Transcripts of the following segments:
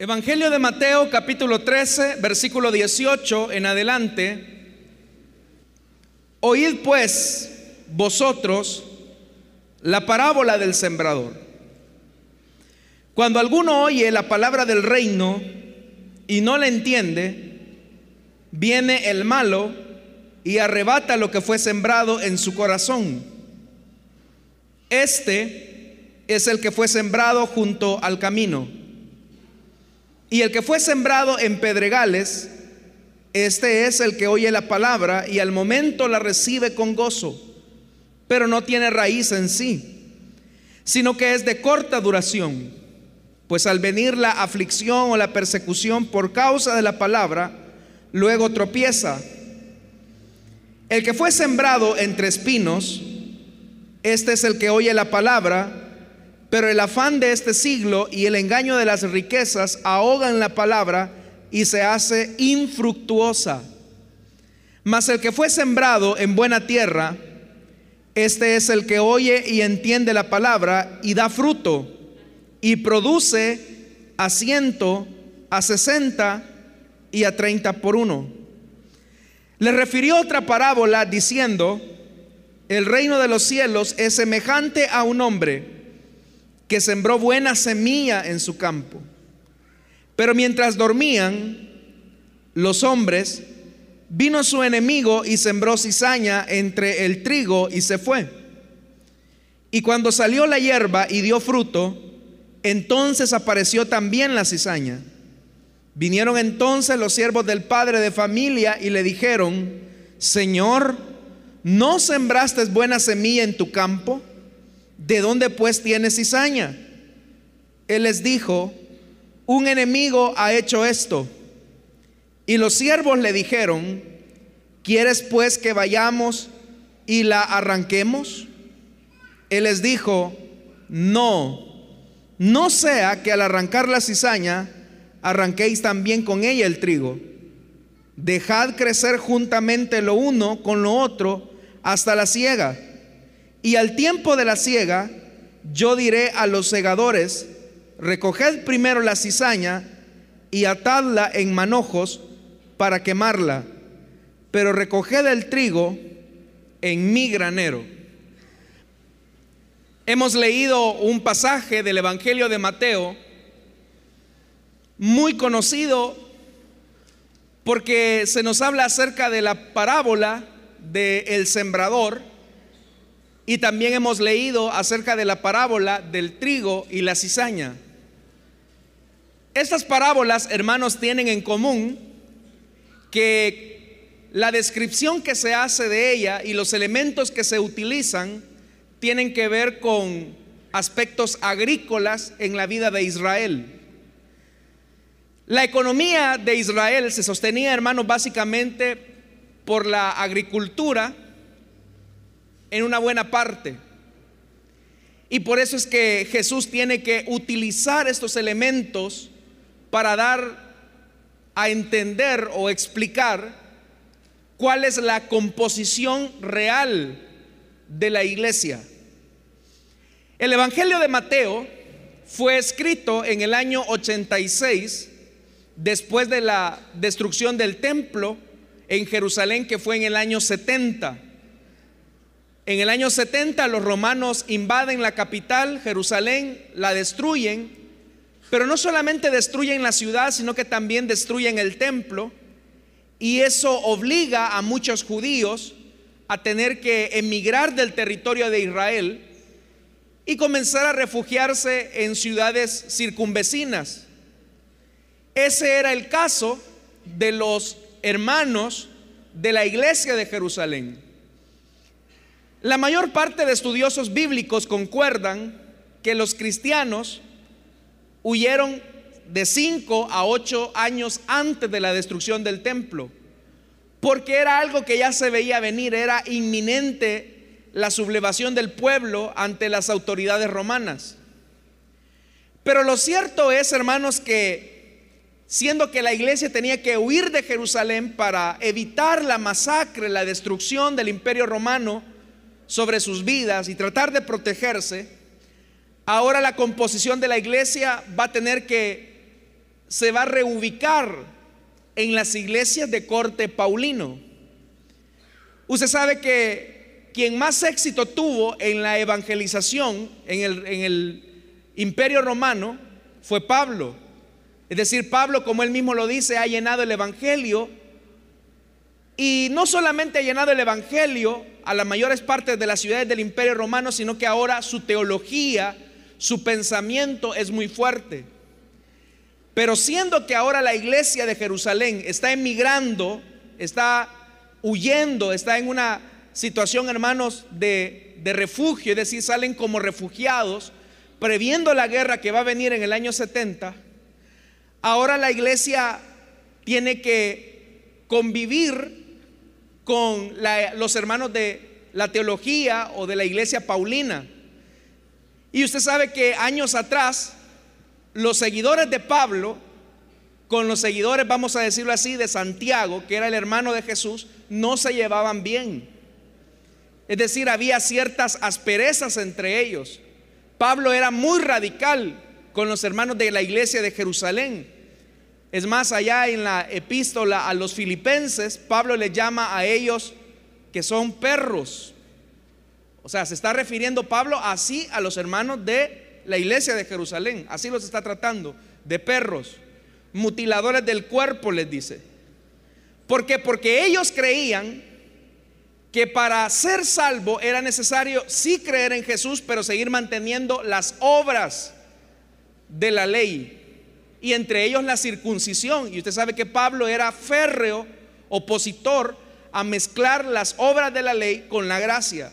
Evangelio de Mateo capítulo 13, versículo 18 en adelante. Oíd pues vosotros la parábola del sembrador. Cuando alguno oye la palabra del reino y no la entiende, viene el malo y arrebata lo que fue sembrado en su corazón. Este es el que fue sembrado junto al camino. Y el que fue sembrado en pedregales, este es el que oye la palabra y al momento la recibe con gozo, pero no tiene raíz en sí, sino que es de corta duración, pues al venir la aflicción o la persecución por causa de la palabra, luego tropieza. El que fue sembrado entre espinos, este es el que oye la palabra, pero el afán de este siglo y el engaño de las riquezas ahogan la palabra y se hace infructuosa. Mas el que fue sembrado en buena tierra, este es el que oye y entiende la palabra y da fruto y produce a ciento, a sesenta y a treinta por uno. Le refirió otra parábola diciendo, el reino de los cielos es semejante a un hombre que sembró buena semilla en su campo. Pero mientras dormían los hombres, vino su enemigo y sembró cizaña entre el trigo y se fue. Y cuando salió la hierba y dio fruto, entonces apareció también la cizaña. Vinieron entonces los siervos del padre de familia y le dijeron, Señor, ¿no sembraste buena semilla en tu campo? ¿De dónde pues tienes cizaña? Él les dijo, un enemigo ha hecho esto. Y los siervos le dijeron, ¿quieres pues que vayamos y la arranquemos? Él les dijo, no, no sea que al arrancar la cizaña arranquéis también con ella el trigo. Dejad crecer juntamente lo uno con lo otro hasta la siega. Y al tiempo de la siega, yo diré a los segadores, recoged primero la cizaña y atadla en manojos para quemarla, pero recoged el trigo en mi granero. Hemos leído un pasaje del Evangelio de Mateo muy conocido porque se nos habla acerca de la parábola del el sembrador y también hemos leído acerca de la parábola del trigo y la cizaña. Estas parábolas, hermanos, tienen en común que la descripción que se hace de ella y los elementos que se utilizan tienen que ver con aspectos agrícolas en la vida de Israel. La economía de Israel se sostenía, hermanos, básicamente por la agricultura, en una buena parte. Y por eso es que Jesús tiene que utilizar estos elementos para dar a entender o explicar cuál es la composición real de la iglesia. El Evangelio de Mateo fue escrito en el año 86, después de la destrucción del templo en Jerusalén, que fue en el año 70. En el año 70 los romanos invaden la capital, Jerusalén, la destruyen, pero no solamente destruyen la ciudad, sino que también destruyen el templo. Y eso obliga a muchos judíos a tener que emigrar del territorio de Israel y comenzar a refugiarse en ciudades circunvecinas. Ese era el caso de los hermanos de la iglesia de Jerusalén. La mayor parte de estudiosos bíblicos concuerdan que los cristianos huyeron de 5 a 8 años antes de la destrucción del templo, porque era algo que ya se veía venir, era inminente la sublevación del pueblo ante las autoridades romanas. Pero lo cierto es, hermanos, que siendo que la iglesia tenía que huir de Jerusalén para evitar la masacre, la destrucción del imperio romano, sobre sus vidas y tratar de protegerse, ahora la composición de la iglesia va a tener que se va a reubicar en las iglesias de corte paulino. Usted sabe que quien más éxito tuvo en la evangelización en el, en el imperio romano fue Pablo. Es decir, Pablo, como él mismo lo dice, ha llenado el Evangelio y no solamente ha llenado el Evangelio a las mayores partes de las ciudades del Imperio Romano, sino que ahora su teología, su pensamiento es muy fuerte. Pero siendo que ahora la iglesia de Jerusalén está emigrando, está huyendo, está en una situación, hermanos, de, de refugio, es decir, salen como refugiados, previendo la guerra que va a venir en el año 70, ahora la iglesia tiene que convivir con los hermanos de la teología o de la iglesia paulina. Y usted sabe que años atrás, los seguidores de Pablo, con los seguidores, vamos a decirlo así, de Santiago, que era el hermano de Jesús, no se llevaban bien. Es decir, había ciertas asperezas entre ellos. Pablo era muy radical con los hermanos de la iglesia de Jerusalén. Es más, allá en la epístola a los filipenses, Pablo le llama a ellos que son perros. O sea, se está refiriendo Pablo así a los hermanos de la iglesia de Jerusalén. Así los está tratando, de perros, mutiladores del cuerpo, les dice. ¿Por qué? Porque ellos creían que para ser salvo era necesario sí creer en Jesús, pero seguir manteniendo las obras de la ley. Y entre ellos la circuncisión. Y usted sabe que Pablo era férreo, opositor a mezclar las obras de la ley con la gracia.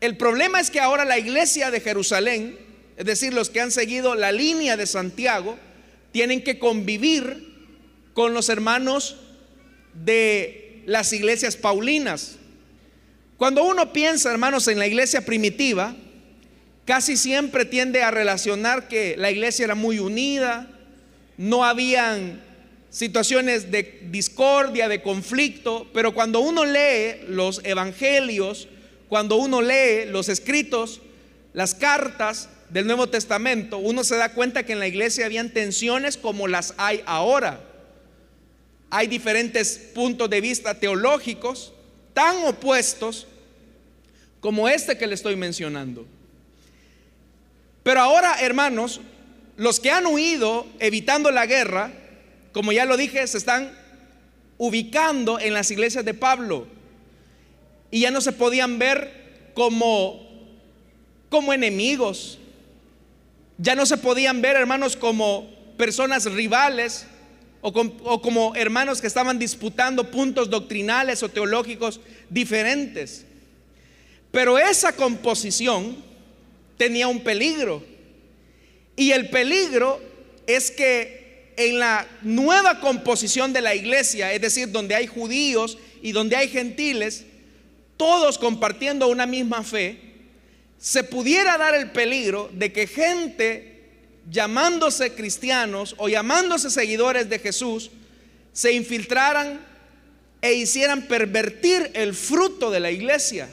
El problema es que ahora la iglesia de Jerusalén, es decir, los que han seguido la línea de Santiago, tienen que convivir con los hermanos de las iglesias paulinas. Cuando uno piensa, hermanos, en la iglesia primitiva, casi siempre tiende a relacionar que la iglesia era muy unida, no habían situaciones de discordia, de conflicto, pero cuando uno lee los evangelios, cuando uno lee los escritos, las cartas del Nuevo Testamento, uno se da cuenta que en la iglesia habían tensiones como las hay ahora. Hay diferentes puntos de vista teológicos, tan opuestos como este que le estoy mencionando. Pero ahora, hermanos, los que han huido evitando la guerra, como ya lo dije, se están ubicando en las iglesias de Pablo y ya no se podían ver como como enemigos. Ya no se podían ver, hermanos, como personas rivales, o, como hermanos que estaban disputando puntos doctrinales o teológicos diferentes. Pero esa composición tenía un peligro. Y el peligro es que en la nueva composición de la iglesia, es decir, donde hay judíos y donde hay gentiles, todos compartiendo una misma fe, se pudiera dar el peligro de que gente llamándose cristianos o llamándose seguidores de Jesús, se infiltraran e hicieran pervertir el fruto de la iglesia.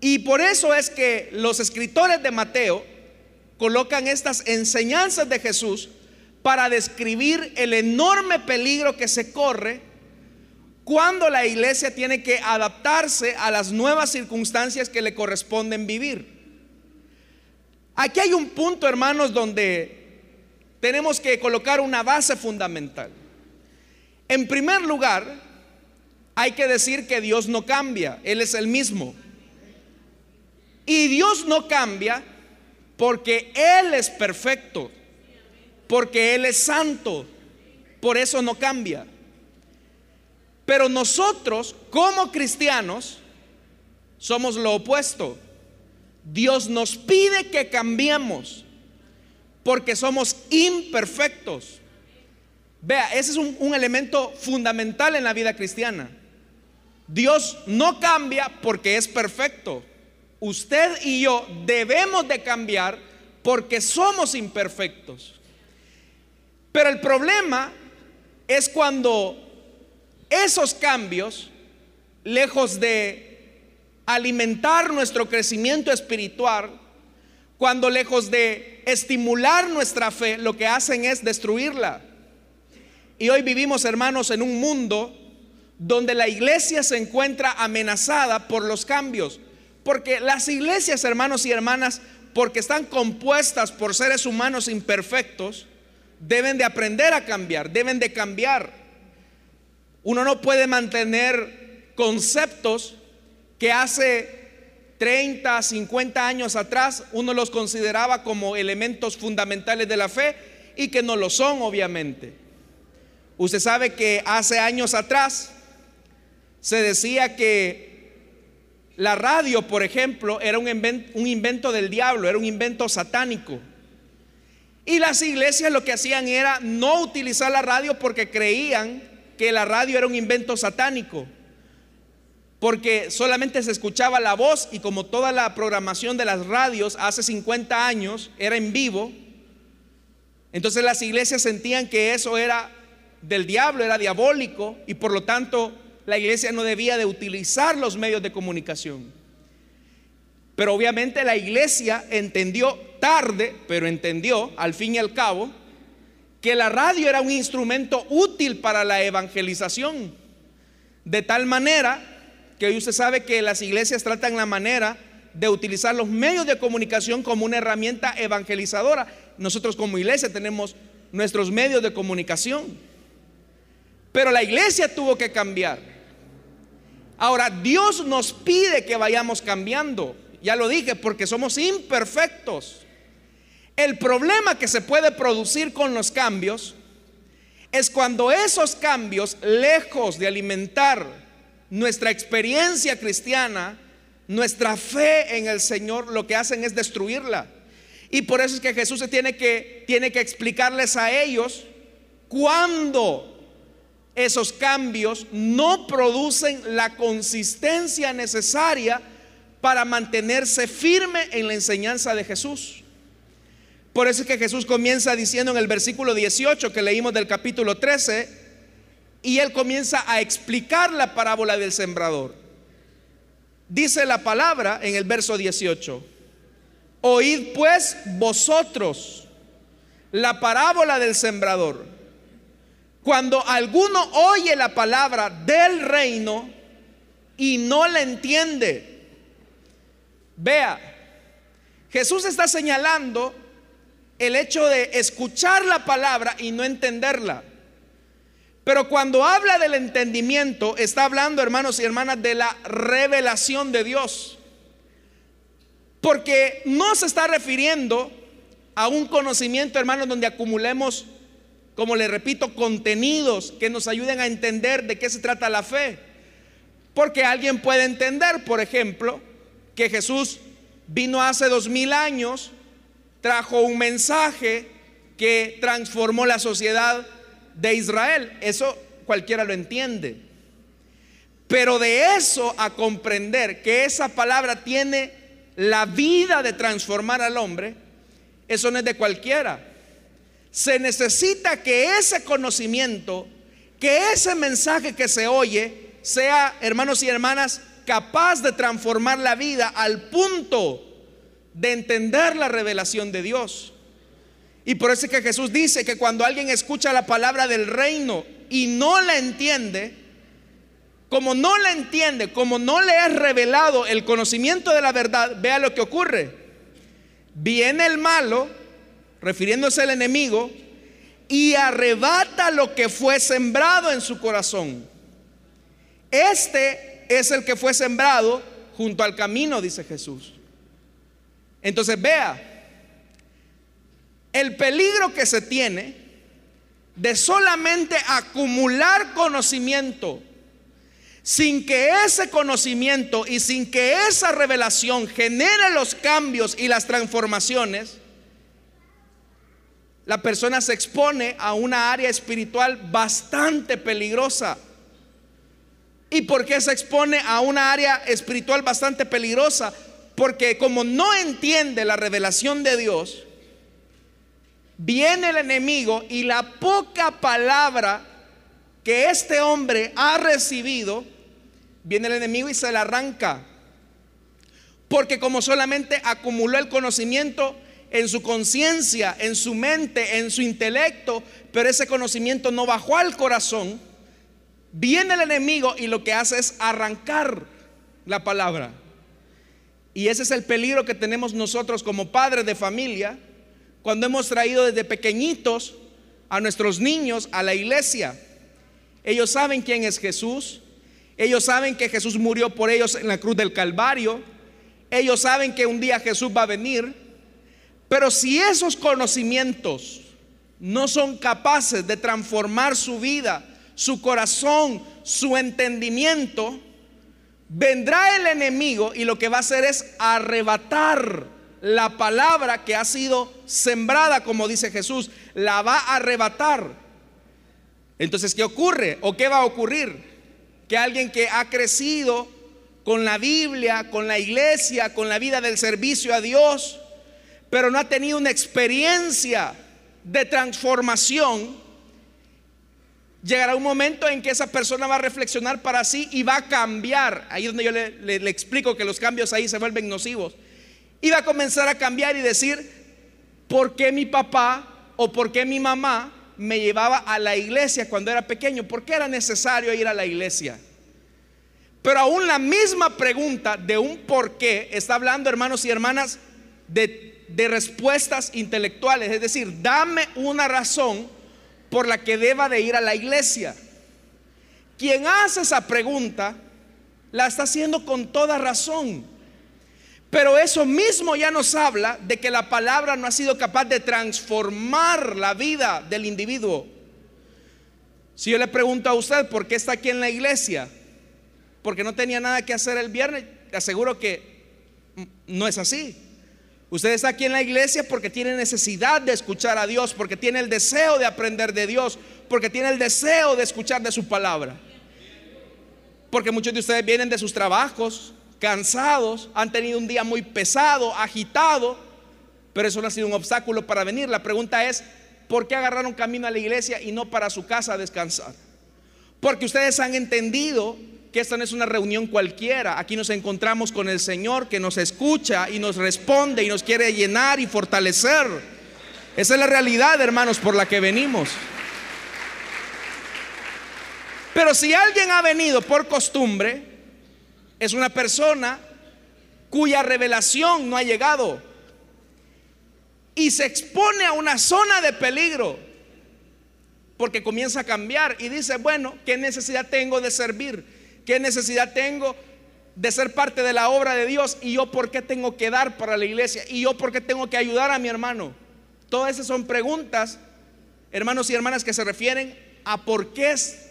Y por eso es que los escritores de Mateo colocan estas enseñanzas de Jesús para describir el enorme peligro que se corre cuando la iglesia tiene que adaptarse a las nuevas circunstancias que le corresponden vivir. Aquí hay un punto, hermanos, donde tenemos que colocar una base fundamental. En primer lugar, hay que decir que Dios no cambia, Él es el mismo. Y Dios no cambia porque Él es perfecto, porque Él es santo, por eso no cambia. Pero nosotros, como cristianos, somos lo opuesto. Dios nos pide que cambiemos porque somos imperfectos. Vea, ese es un, elemento fundamental en la vida cristiana. Dios no cambia porque es perfecto. Usted y yo debemos de cambiar porque somos imperfectos. Pero el problema es cuando esos cambios, lejos de alimentar nuestro crecimiento espiritual, cuando lejos de estimular nuestra fe, lo que hacen es destruirla. Y hoy vivimos, hermanos, en un mundo donde la iglesia se encuentra amenazada por los cambios. Porque las iglesias, hermanos y hermanas, porque están compuestas por seres humanos imperfectos, deben de aprender a cambiar, deben de cambiar. Uno no puede mantener conceptos que hace 30, 50 años atrás uno los consideraba como elementos fundamentales de la fe y que no lo son, obviamente. Usted sabe que hace años atrás se decía que la radio, por ejemplo, era un invento, un invento, del diablo, era un invento satánico. Y las iglesias lo que hacían era no utilizar la radio porque creían que la radio era un invento satánico porque solamente se escuchaba la voz y como toda la programación de las radios hace 50 años era en vivo, entonces las iglesias sentían que eso era del diablo, era diabólico y por lo tanto la iglesia no debía de utilizar los medios de comunicación. Pero obviamente la iglesia entendió tarde, pero entendió al fin y al cabo que la radio era un instrumento útil para la evangelización. De tal manera que hoy usted sabe que las iglesias tratan la manera de utilizar los medios de comunicación como una herramienta evangelizadora. Nosotros como iglesia tenemos nuestros medios de comunicación. Pero la iglesia tuvo que cambiar. Ahora, Dios nos pide que vayamos cambiando. Ya lo dije, porque somos imperfectos. El problema que se puede producir con los cambios es cuando esos cambios, lejos de alimentar nuestra experiencia cristiana, nuestra fe en el Señor, lo que hacen es destruirla. Y por eso es que Jesús se tiene que, tiene que explicarles a ellos cuándo esos cambios no producen la consistencia necesaria para mantenerse firme en la enseñanza de Jesús. Por eso es que Jesús comienza diciendo en el versículo 18 que leímos del capítulo 13, y él comienza a explicar la parábola del sembrador. Dice la palabra en el verso 18, oíd pues vosotros la parábola del sembrador. Cuando alguno oye la palabra del reino y no la entiende, vea, Jesús está señalando el hecho de escuchar la palabra y no entenderla. Pero cuando habla del entendimiento, está hablando, hermanos y hermanas, de la revelación de Dios. Porque no se está refiriendo a un conocimiento, hermanos, donde acumulemos, como le repito, contenidos que nos ayuden a entender de qué se trata la fe. Porque alguien puede entender, por ejemplo, que Jesús vino hace dos mil años, trajo un mensaje que transformó la sociedad de Israel. Eso cualquiera lo entiende. Pero de eso a comprender que esa palabra tiene la vida de transformar al hombre, eso no es de cualquiera. Se necesita que ese conocimiento, que ese mensaje que se oye, sea, hermanos y hermanas, capaz de transformar la vida al punto de entender la revelación de Dios. Y por eso es que Jesús dice que cuando alguien escucha la palabra del reino y no la entiende, como no la entiende, como no le es revelado el conocimiento de la verdad, vea lo que ocurre. Viene el malo, refiriéndose al enemigo, y arrebata lo que fue sembrado en su corazón. Este es el que fue sembrado junto al camino, dice Jesús. Entonces vea, el peligro que se tiene de solamente acumular conocimiento sin que ese conocimiento y sin que esa revelación genere los cambios y las transformaciones, la persona se expone a una área espiritual bastante peligrosa. ¿Y por qué se expone a una área espiritual bastante peligrosa? Porque como no entiende la revelación de Dios, viene el enemigo y la poca palabra que este hombre ha recibido, viene el enemigo y se la arranca. Porque como solamente acumuló el conocimiento en su conciencia, en su mente, en su intelecto, pero ese conocimiento no bajó al corazón, viene el enemigo y lo que hace es arrancar la palabra. Y ese es el peligro que tenemos nosotros como padres de familia cuando hemos traído desde pequeñitos a nuestros niños a la iglesia. Ellos saben quién es Jesús. Ellos saben que Jesús murió por ellos en la cruz del Calvario. Ellos saben que un día Jesús va a venir. Pero si esos conocimientos no son capaces de transformar su vida, su corazón, su entendimiento, vendrá el enemigo y lo que va a hacer es arrebatar la palabra que ha sido sembrada, como dice Jesús, la va a arrebatar. Entonces, ¿qué ocurre? ¿O qué va a ocurrir? Que alguien que ha crecido con la Biblia, con la iglesia, con la vida del servicio a Dios, pero no ha tenido una experiencia de transformación, llegará un momento en que esa persona va a reflexionar para sí y va a cambiar. Ahí es donde yo le, explico que los cambios ahí se vuelven nocivos. Y va a comenzar a cambiar y decir, ¿por qué mi papá o por qué mi mamá me llevaba a la iglesia cuando era pequeño? ¿Por qué era necesario ir a la iglesia? Pero aún la misma pregunta de un por qué está hablando, hermanos y hermanas, de, de respuestas intelectuales. Es decir, dame una razón por la que deba de ir a la iglesia. Quien hace esa pregunta la está haciendo con toda razón. Pero eso mismo ya nos habla de que la palabra no ha sido capaz de transformar la vida del individuo. Si yo le pregunto a usted por qué está aquí en la iglesia, porque no tenía nada que hacer el viernes, aseguro que no es así. Usted está aquí en la iglesia porque tiene necesidad de escuchar a Dios, porque tiene el deseo de aprender de Dios, porque tiene el deseo de escuchar de su palabra. Porque muchos de ustedes vienen de sus trabajos, cansados, han tenido un día muy pesado, agitado, pero eso no ha sido un obstáculo para venir. La pregunta es, ¿por qué agarraron camino a la iglesia y no para su casa a descansar? Porque ustedes han entendido que esta no es una reunión cualquiera. Aquí nos encontramos con el Señor que nos escucha y nos responde y nos quiere llenar y fortalecer. Esa es la realidad, hermanos, por la que venimos. Pero si alguien ha venido por costumbre, es una persona cuya revelación no ha llegado y se expone a una zona de peligro porque comienza a cambiar y dice, bueno, ¿qué necesidad tengo de servir? ¿Qué necesidad tengo de ser parte de la obra de Dios? ¿Y yo por qué tengo que dar para la iglesia? ¿Y yo por qué tengo que ayudar a mi hermano? Todas esas son preguntas, hermanos y hermanas, que se refieren a por qué es.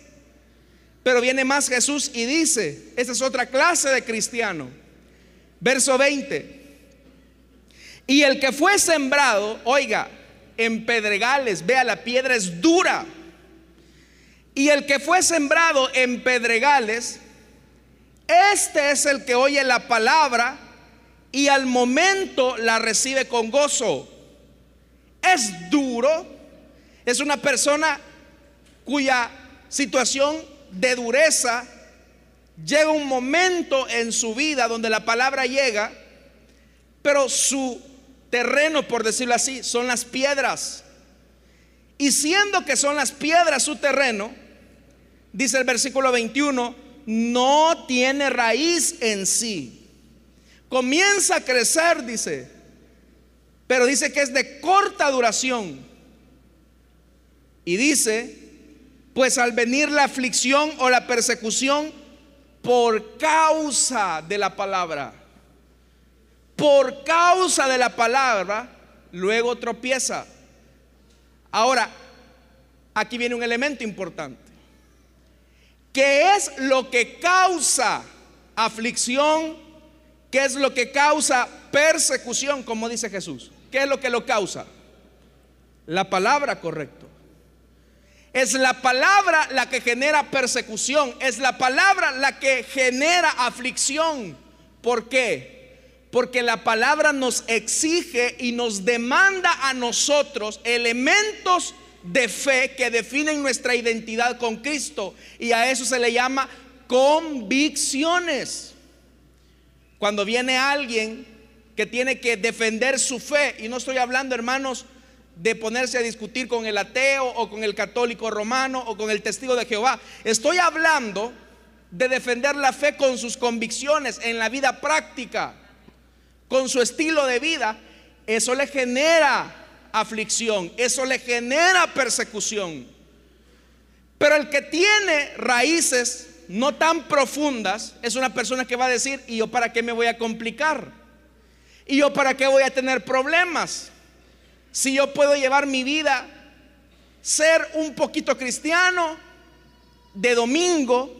Pero viene más Jesús y dice, esa es otra clase de cristiano. Verso 20. Y el que fue sembrado, oiga, en pedregales, vea, la piedra es dura. Y el que fue sembrado en pedregales, este es el que oye la palabra y al momento la recibe con gozo. Es duro, es una persona cuya situación de dureza llega un momento en su vida donde la palabra llega, pero su terreno, por decirlo así, son las piedras. Y siendo que son las piedras su terreno, dice el versículo 21, no tiene raíz en sí. Comienza a crecer, dice, pero dice que es de corta duración. Y dice, pues al venir la aflicción o la persecución por causa de la palabra, por causa de la palabra, luego tropieza. Ahora, aquí viene un elemento importante. ¿Qué es lo que causa aflicción? ¿Qué es lo que causa persecución, como dice Jesús? ¿Qué es lo que lo causa? La palabra, correcto. Es la palabra la que genera persecución, es la palabra la que genera aflicción. ¿Por qué? Porque la palabra nos exige y nos demanda a nosotros elementos de fe que definen nuestra identidad con Cristo. Y a eso se le llama convicciones. cuando viene alguien que tiene que defender su fe, y no estoy hablando, hermanos, de ponerse a discutir con el ateo o con el católico romano o con el testigo de Jehová. Estoy hablando de defender la fe con sus convicciones en la vida práctica, con su estilo de vida. Eso le genera aflicción, eso le genera persecución. Pero el que tiene raíces no tan profundas es una persona que va a decir, ¿y yo para qué me voy a complicar? ¿Y yo para qué voy a tener problemas? Si yo puedo llevar mi vida, ser un poquito cristiano de domingo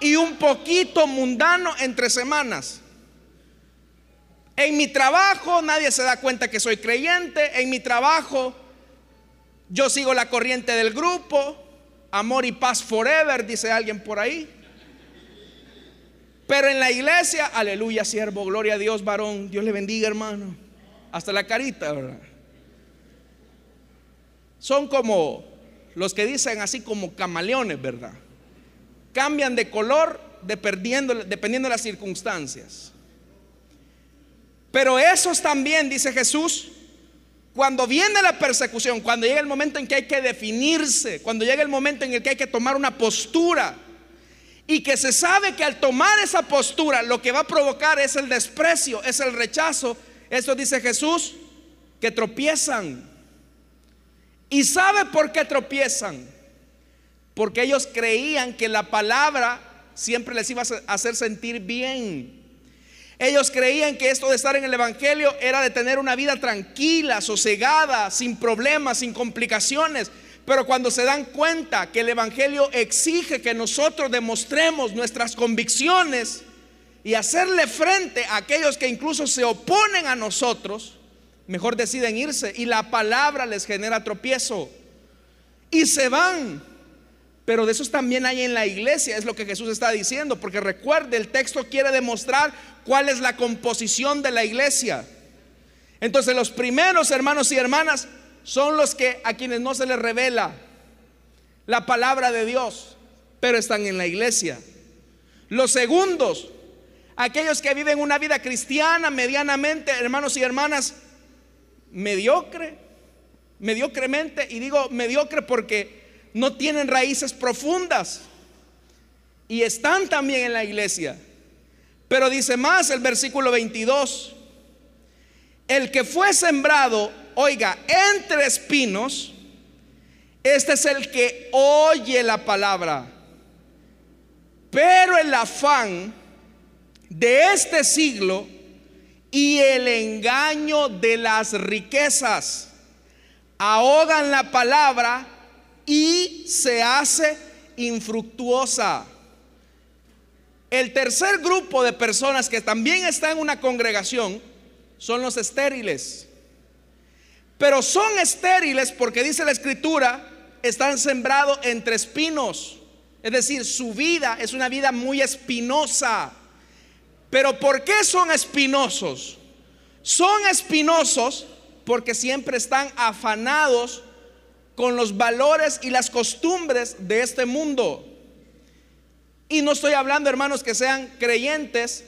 y un poquito mundano entre semanas. En mi trabajo nadie se da cuenta que soy creyente. En mi trabajo yo sigo la corriente del grupo. Amor y paz forever, dice alguien por ahí. Pero en la iglesia, aleluya, siervo, gloria a Dios, varón. Dios le bendiga, hermano. Hasta la carita, ¿verdad? son como los que dicen así como camaleones, ¿verdad? Cambian de color dependiendo, dependiendo de las circunstancias. Pero esos también, dice Jesús, cuando viene la persecución, cuando llega el momento en que hay que definirse, cuando llega el momento en el que hay que tomar una postura, y que se sabe que al tomar esa postura lo que va a provocar es el desprecio, es el rechazo, eso dice Jesús, que tropiezan. ¿Y sabe por qué tropiezan? Porque ellos creían que la palabra siempre les iba a hacer sentir bien. Ellos creían que esto de estar en el Evangelio era de tener una vida tranquila, sosegada, sin problemas, sin complicaciones. Pero cuando se dan cuenta que el Evangelio exige que nosotros demostremos nuestras convicciones y hacerle frente a aquellos que incluso se oponen a nosotros, mejor deciden irse y la palabra les genera tropiezo y se van. Pero de esos también hay en la iglesia, es lo que Jesús está diciendo, porque recuerde, el texto quiere demostrar cuál es la composición de la iglesia. Entonces los primeros hermanos y hermanas son los que a quienes no se les revela la palabra de Dios, pero están en la iglesia. Los segundos, aquellos que viven una vida cristiana medianamente, hermanos y hermanas, mediocre, mediocremente, y digo mediocre porque no tienen raíces profundas y están también en la iglesia. Pero dice más el versículo 22, el que fue sembrado, oiga, entre espinos, este es el que oye la palabra, pero el afán de este siglo y el engaño de las riquezas. Ahogan la palabra y se hace infructuosa. El tercer grupo de personas que también está en una congregación son los estériles. Pero son estériles porque dice la escritura, están sembrados entre espinos. Es decir, su vida es una vida muy espinosa. Pero ¿por qué son espinosos? Son espinosos porque siempre están afanados con los valores y las costumbres de este mundo. Y no estoy hablando, hermanos, que sean creyentes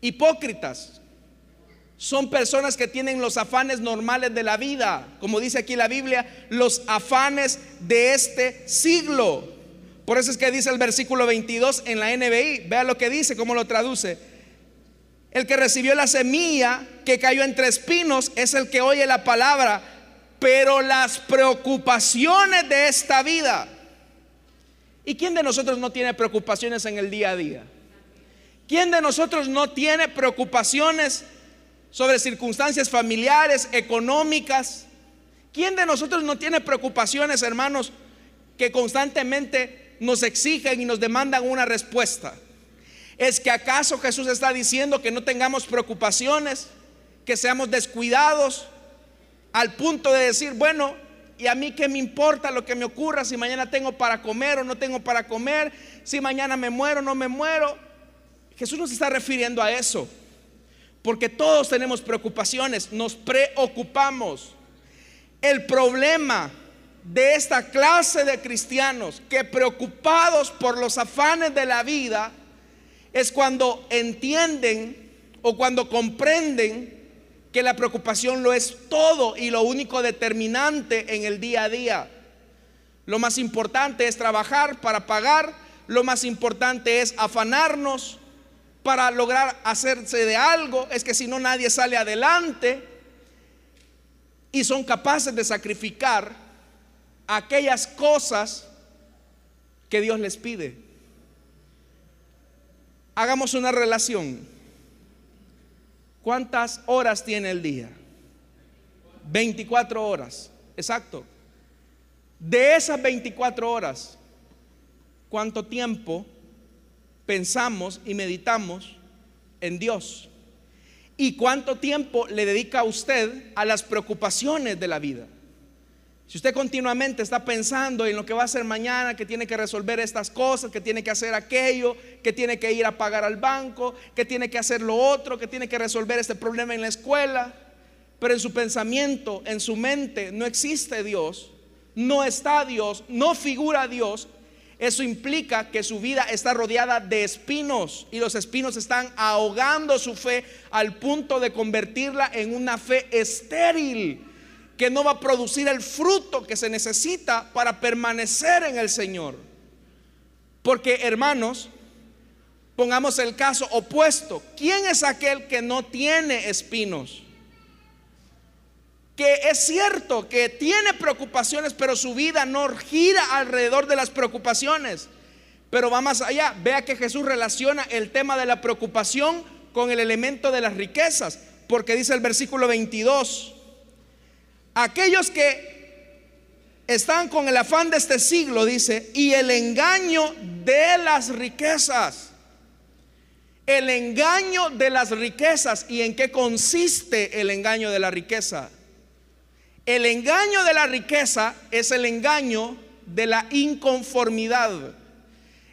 hipócritas. Son personas que tienen los afanes normales de la vida, como dice aquí la Biblia, los afanes de este siglo. Por eso es que dice el versículo 22 en la NBI. Vea lo que dice, cómo lo traduce. El que recibió la semilla que cayó entre espinos es el que oye la palabra, pero las preocupaciones de esta vida. ¿Y quién de nosotros no tiene preocupaciones en el día a día? ¿Quién de nosotros no tiene preocupaciones sobre circunstancias familiares, económicas? ¿Quién de nosotros no tiene preocupaciones, hermanos, que constantemente nos exigen y nos demandan una respuesta. ¿Es que acaso Jesús está diciendo que no tengamos preocupaciones, que seamos descuidados al punto de decir, bueno, ¿y a mí qué me importa lo que me ocurra si mañana tengo para comer o no tengo para comer? Si mañana me muero o no me muero. Jesús nos está refiriendo a eso. Porque todos tenemos preocupaciones, nos preocupamos. El problema de esta clase de cristianos que preocupados por los afanes de la vida es cuando entienden o cuando comprenden que la preocupación lo es todo y lo único determinante en el día a día. Lo más importante es trabajar para pagar, lo más importante es afanarnos para lograr hacerse de algo, es que si no nadie sale adelante y son capaces de sacrificar aquellas cosas que Dios les pide. Hagamos una relación. ¿Cuántas horas tiene el día? 24 horas, exacto. De esas 24 horas, ¿cuánto tiempo pensamos y meditamos en Dios? ¿Y cuánto tiempo le dedica usted a las preocupaciones de la vida? Si usted continuamente está pensando en lo que va a hacer mañana, que tiene que resolver estas cosas, que tiene que hacer aquello, que tiene que ir a pagar al banco, que tiene que hacer lo otro, que tiene que resolver este problema en la escuela, pero en su pensamiento, en su mente no existe Dios, no está Dios, no figura Dios, eso implica que su vida está rodeada de espinos y los espinos están ahogando su fe al punto de convertirla en una fe estéril que no va a producir el fruto que se necesita para permanecer en el Señor. Porque hermanos, pongamos el caso opuesto. ¿Quién es aquel que no tiene espinos? Que es cierto que tiene preocupaciones, pero su vida no gira alrededor de las preocupaciones. Pero va más allá. Vea que Jesús relaciona el tema de la preocupación con el elemento de las riquezas. Porque dice el versículo 22 aquellos que están con el afán de este siglo, dice, y el engaño de las riquezas. El engaño de las riquezas. ¿Y en qué consiste el engaño de la riqueza? El engaño de la riqueza es el engaño de la inconformidad.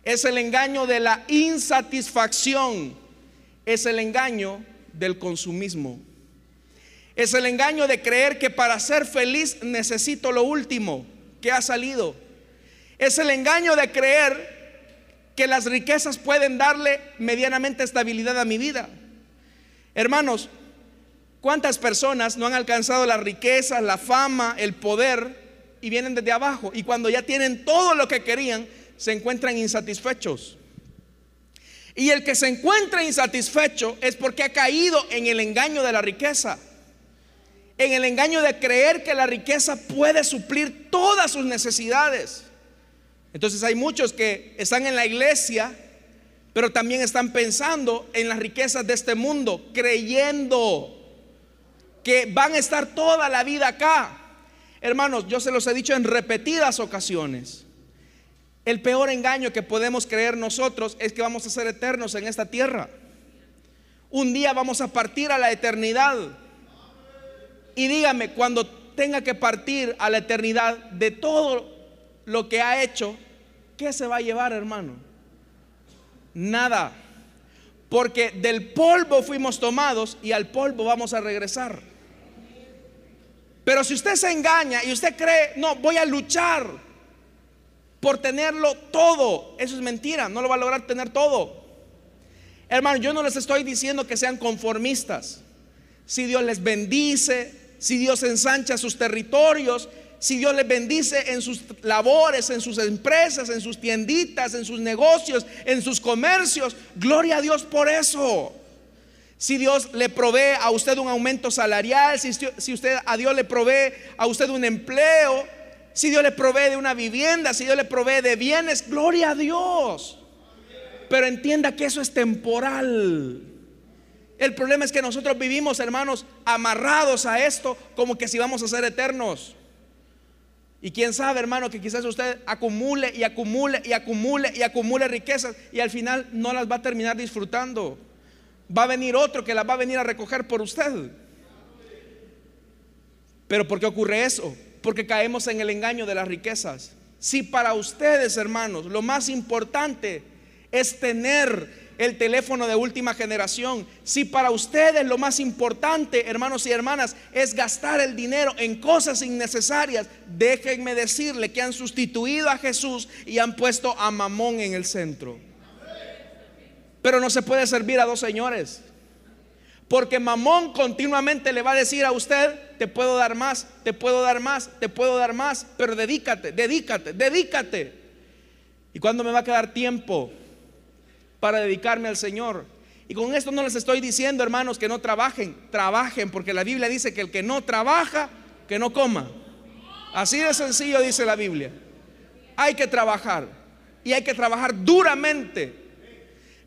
Es el engaño de la insatisfacción. Es el engaño del consumismo. Es el engaño de creer que para ser feliz necesito lo último que ha salido. Es el engaño de creer que las riquezas pueden darle medianamente estabilidad a mi vida. Hermanos, ¿cuántas personas no han alcanzado la riqueza, la fama, el poder y vienen desde abajo? Y cuando ya tienen todo lo que querían, se encuentran insatisfechos. Y el que se encuentra insatisfecho es porque ha caído en el engaño de la riqueza en el engaño de creer que la riqueza puede suplir todas sus necesidades. Entonces hay muchos que están en la iglesia, pero también están pensando en las riquezas de este mundo, creyendo que van a estar toda la vida acá. Hermanos, yo se los he dicho en repetidas ocasiones. El peor engaño que podemos creer nosotros es que vamos a ser eternos en esta tierra. Un día vamos a partir a la eternidad. Y dígame, cuando tenga que partir a la eternidad de todo lo que ha hecho, ¿qué se va a llevar, hermano? Nada. Porque del polvo fuimos tomados y al polvo vamos a regresar. Pero si usted se engaña y usted cree, no, voy a luchar por tenerlo todo, eso es mentira, no lo va a lograr tener todo. Hermano, yo no les estoy diciendo que sean conformistas. Si Dios les bendice, si Dios ensancha sus territorios, si Dios les bendice en sus labores, en sus empresas, en sus tienditas, en sus negocios, en sus comercios, gloria a Dios por eso. Si Dios le provee a usted un aumento salarial, si, si usted a Dios le provee a usted un empleo, si Dios le provee de una vivienda, si Dios le provee de bienes, gloria a Dios. Pero entienda que eso es temporal. El problema es que nosotros vivimos, hermanos, amarrados a esto como que si vamos a ser eternos. Y quién sabe, hermano, que quizás usted acumule y acumule y acumule y acumule riquezas y al final no las va a terminar disfrutando. Va a venir otro que las va a venir a recoger por usted. Pero ¿por qué ocurre eso? Porque caemos en el engaño de las riquezas. Si para ustedes, hermanos, lo más importante es tener el teléfono de última generación. Si para ustedes lo más importante, hermanos y hermanas, es gastar el dinero en cosas innecesarias, déjenme decirle que han sustituido a Jesús y han puesto a Mamón en el centro. Pero no se puede servir a dos señores. Porque Mamón continuamente le va a decir a usted, te puedo dar más, te puedo dar más, te puedo dar más, pero dedícate, dedícate, dedícate. ¿Y cuándo me va a quedar tiempo para dedicarme al Señor? Y con esto no les estoy diciendo, hermanos, que no trabajen, trabajen, porque la Biblia dice que el que no trabaja, que no coma. Así de sencillo dice la Biblia. Hay que trabajar y hay que trabajar duramente.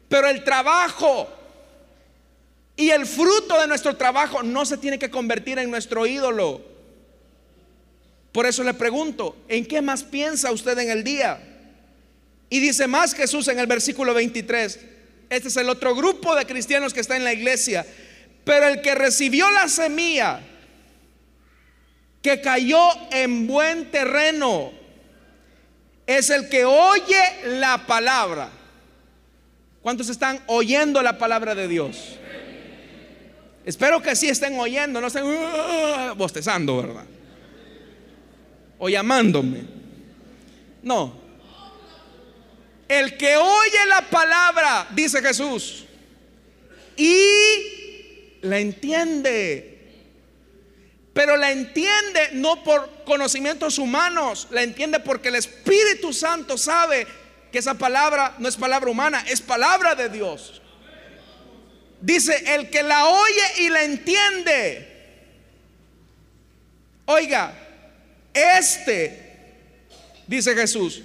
Pero el trabajo y el fruto de nuestro trabajo no se tiene que convertir en nuestro ídolo. Por eso le pregunto, ¿en qué más piensa usted en el día? Y dice más Jesús en el versículo 23. Este es el otro grupo de cristianos que está en la iglesia. Pero el que recibió la semilla, que cayó en buen terreno, es el que oye la palabra. ¿Cuántos están oyendo la palabra de Dios? Espero que sí estén oyendo, no estén uh, bostezando, ¿verdad? O llamándome. No. El que oye la palabra, dice Jesús, y la entiende. Pero la entiende no por conocimientos humanos, la entiende porque el Espíritu Santo sabe que esa palabra no es palabra humana, es palabra de Dios. Dice, el que la oye y la entiende. Oiga, este, dice Jesús,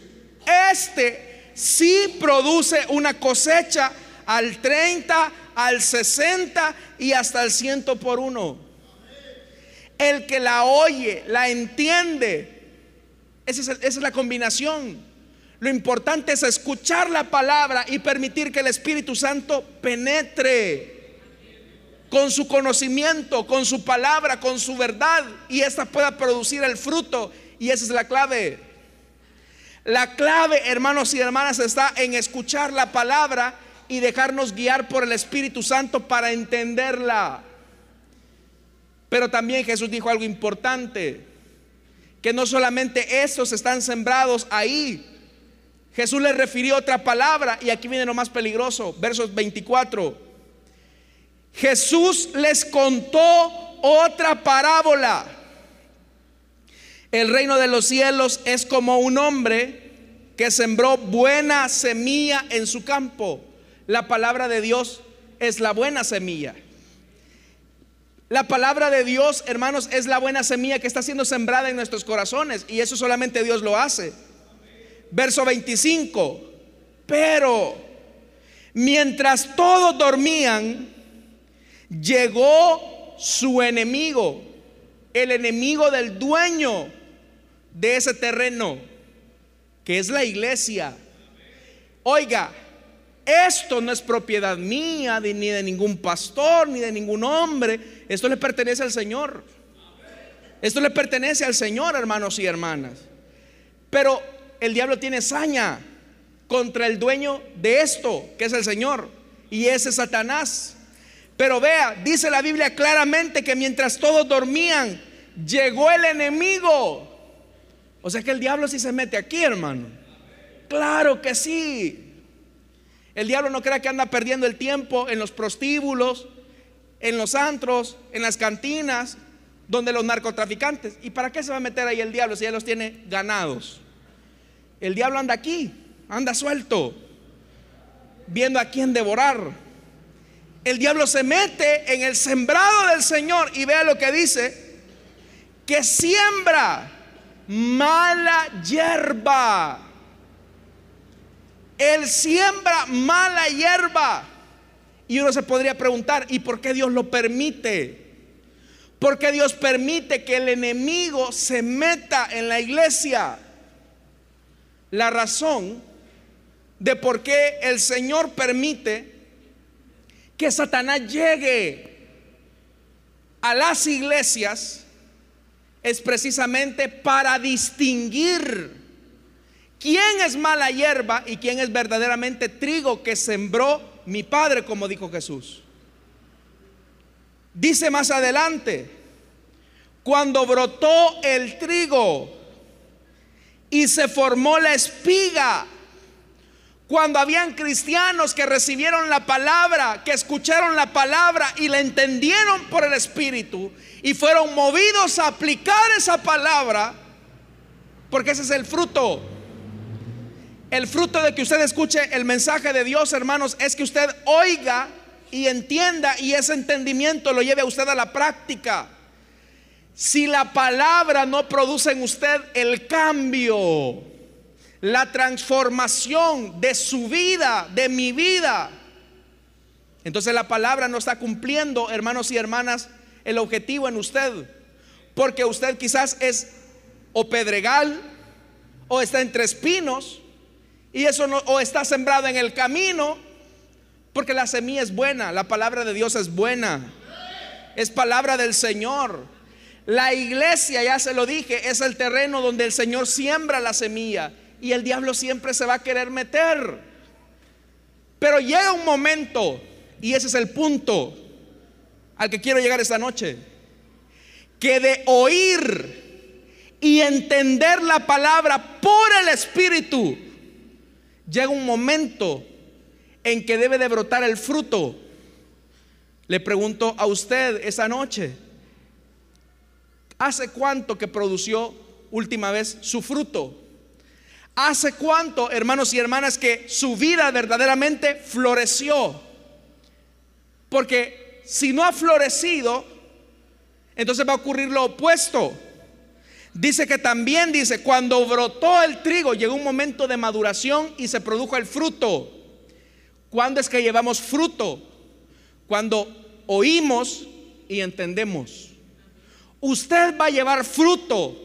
este sí produce una cosecha al 30, al 60 y hasta el ciento por uno. El que la oye, la entiende. Esa es, esa es la combinación. Lo importante es escuchar la palabra y permitir que el Espíritu Santo penetre con su conocimiento, con su palabra, con su verdad y esta pueda producir el fruto. Y esa es la clave. La clave, hermanos y hermanas, está en escuchar la palabra y dejarnos guiar por el Espíritu Santo para entenderla. Pero también Jesús dijo algo importante, que no solamente estos están sembrados ahí. Jesús les refirió otra palabra y aquí viene lo más peligroso, versos 24. Jesús les contó otra parábola. El reino de los cielos es como un hombre que sembró buena semilla en su campo. La palabra de Dios es la buena semilla. La palabra de Dios, hermanos, es la buena semilla que está siendo sembrada en nuestros corazones y eso solamente Dios lo hace. Verso 25. Pero mientras todos dormían, llegó su enemigo, el enemigo del dueño de ese terreno, que es la iglesia. Oiga, esto no es propiedad mía, ni de ningún pastor, ni de ningún hombre. Esto le pertenece al Señor. Esto le pertenece al Señor, hermanos y hermanas. Pero el diablo tiene saña contra el dueño de esto, que es el Señor. Y ese es Satanás. Pero vea, dice la Biblia claramente que mientras todos dormían, llegó el enemigo. O sea que el diablo sí se mete aquí, hermano. Claro que sí. El diablo no crea que anda perdiendo el tiempo en los prostíbulos, en los antros, en las cantinas, donde los narcotraficantes. ¿Y para qué se va a meter ahí el diablo si ya los tiene ganados? El diablo anda aquí, anda suelto, viendo a quién devorar el diablo se mete en el sembrado del Señor y vea lo que dice, que siembra mala hierba. Él siembra mala hierba. Y uno se podría preguntar, ¿y por qué Dios lo permite? Porque Dios permite que el enemigo se meta en la iglesia. La razón de por qué el Señor permite que Satanás llegue a las iglesias es precisamente para distinguir quién es mala hierba y quién es verdaderamente trigo que sembró mi Padre, como dijo Jesús. Dice más adelante, cuando brotó el trigo y se formó la espiga, Cuando habían cristianos que recibieron la palabra, que escucharon la palabra y la entendieron por el Espíritu y fueron movidos a aplicar esa palabra, porque ese es el fruto. El fruto de que usted escuche el mensaje de Dios, hermanos, es que usted oiga y entienda y ese entendimiento lo lleve a usted a la práctica. Si la palabra no produce en usted el cambio, la transformación de su vida, de mi vida, entonces la palabra no está cumpliendo, hermanos y hermanas, el objetivo en usted. Porque usted quizás es o pedregal o está entre espinos y eso no o está sembrado en el camino porque la semilla es buena, la palabra de Dios es buena. Es palabra del Señor. La iglesia, ya se lo dije, es el terreno donde el Señor siembra la semilla y el diablo siempre se va a querer meter. Pero llega un momento, y ese es el punto al que quiero llegar esta noche, que de oír y entender la palabra por el Espíritu, llega un momento en que debe de brotar el fruto. Le pregunto a usted esa noche, ¿Hace cuánto que produció última vez su fruto? ¿Hace cuánto, hermanos y hermanas, que su vida verdaderamente floreció? Porque si no ha florecido, entonces va a ocurrir lo opuesto. Dice que también dice, cuando brotó el trigo, llegó un momento de maduración y se produjo el fruto. ¿Cuándo es que llevamos fruto? Cuando oímos y entendemos. Usted va a llevar fruto.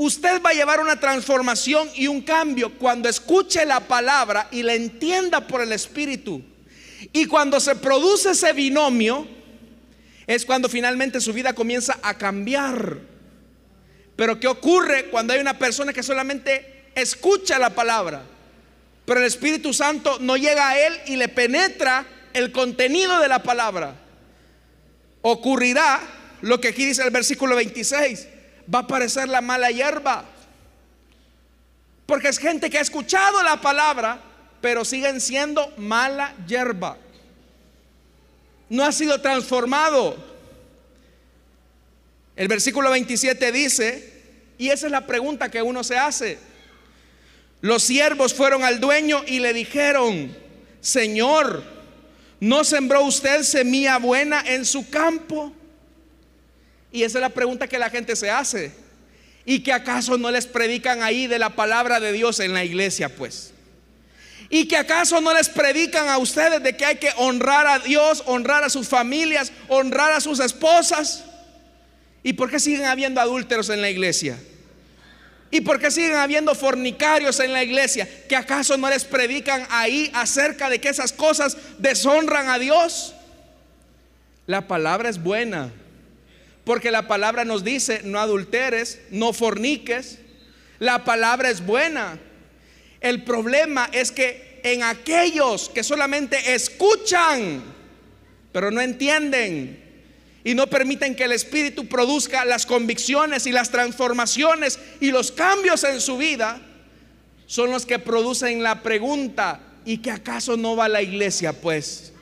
Usted va a llevar una transformación y un cambio cuando escuche la palabra y la entienda por el Espíritu. Y cuando se produce ese binomio, es cuando finalmente su vida comienza a cambiar. Pero ¿qué ocurre cuando hay una persona que solamente escucha la palabra, pero el Espíritu Santo no llega a él y le penetra el contenido de la palabra? Ocurrirá lo que aquí dice el versículo 26, va a aparecer la mala hierba. Porque es gente que ha escuchado la palabra, pero siguen siendo mala hierba. No ha sido transformado. El versículo 27 dice, y esa es la pregunta que uno se hace. Los siervos fueron al dueño y le dijeron, Señor, ¿no sembró usted semilla buena en su campo? Y esa es la pregunta que la gente se hace. ¿Y que acaso no les predican ahí de la palabra de Dios en la iglesia, pues? ¿Y que acaso no les predican a ustedes de que hay que honrar a Dios, honrar a sus familias, honrar a sus esposas? ¿Y por qué siguen habiendo adúlteros en la iglesia? ¿Y por qué siguen habiendo fornicarios en la iglesia? ¿Que acaso no les predican ahí acerca de que esas cosas deshonran a Dios? La palabra es buena. Porque la palabra nos dice, no adulteres, no forniques. La palabra es buena. El problema es que en aquellos que solamente escuchan, pero no entienden y no permiten que el Espíritu produzca las convicciones y las transformaciones y los cambios en su vida, son los que producen la pregunta, ¿y que acaso no va a la iglesia pues?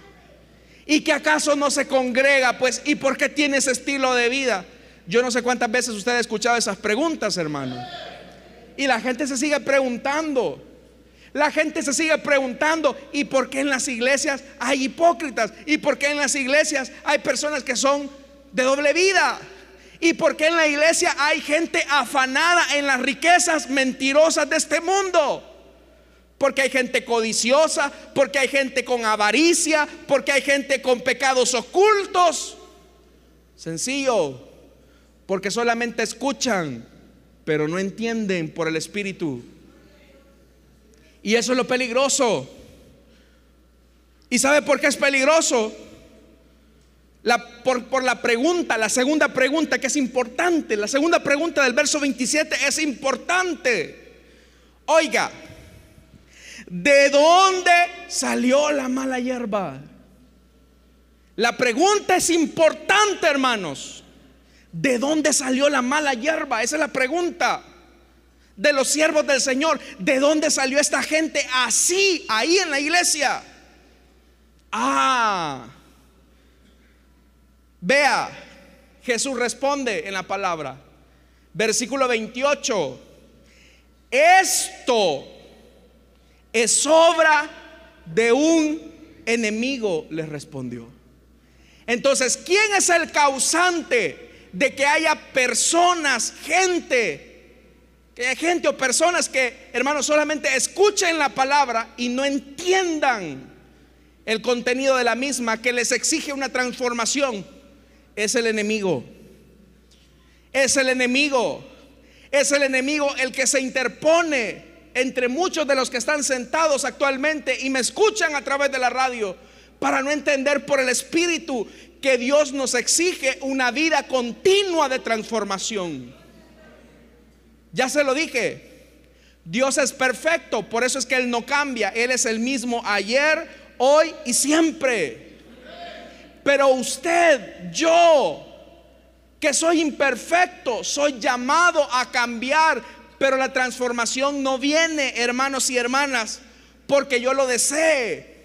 ¿Y que acaso no se congrega? Pues, ¿y por qué tiene ese estilo de vida? Yo no sé cuántas veces usted ha escuchado esas preguntas, hermano. Y la gente se sigue preguntando. La gente se sigue preguntando, ¿y por qué en las iglesias hay hipócritas? ¿Y por qué en las iglesias hay personas que son de doble vida? ¿Y por qué en la iglesia hay gente afanada en las riquezas mentirosas de este mundo? Porque hay gente codiciosa, porque hay gente con avaricia, porque hay gente con pecados ocultos. Sencillo, porque solamente escuchan, pero no entienden por el Espíritu. Y eso es lo peligroso. ¿Y sabe por qué es peligroso? Por, la pregunta, la segunda pregunta que es importante, la segunda pregunta del verso 27 es importante. Oiga, ¿De dónde salió la mala hierba? La pregunta es importante, hermanos. ¿De dónde salió la mala hierba? Esa es la pregunta. de los siervos del Señor. ¿De dónde salió esta gente así, ahí en la iglesia? Ah, vea, Jesús responde en la palabra. Versículo 28. Esto es obra de un enemigo, les respondió. Entonces, ¿quién es el causante de que haya personas, gente, que hay gente o personas que, hermanos, solamente escuchen la palabra y no entiendan el contenido de la misma, que les exige una transformación? Es el enemigo. Es el enemigo. Es el enemigo el que se interpone entre muchos de los que están sentados actualmente y me escuchan a través de la radio para no entender por el Espíritu que Dios nos exige una vida continua de transformación. Ya se lo dije, Dios es perfecto, por eso es que Él no cambia, Él es el mismo ayer, hoy y siempre. Pero usted, yo, que soy imperfecto, soy llamado a cambiar, pero la transformación no viene, hermanos y hermanas, porque yo lo desee.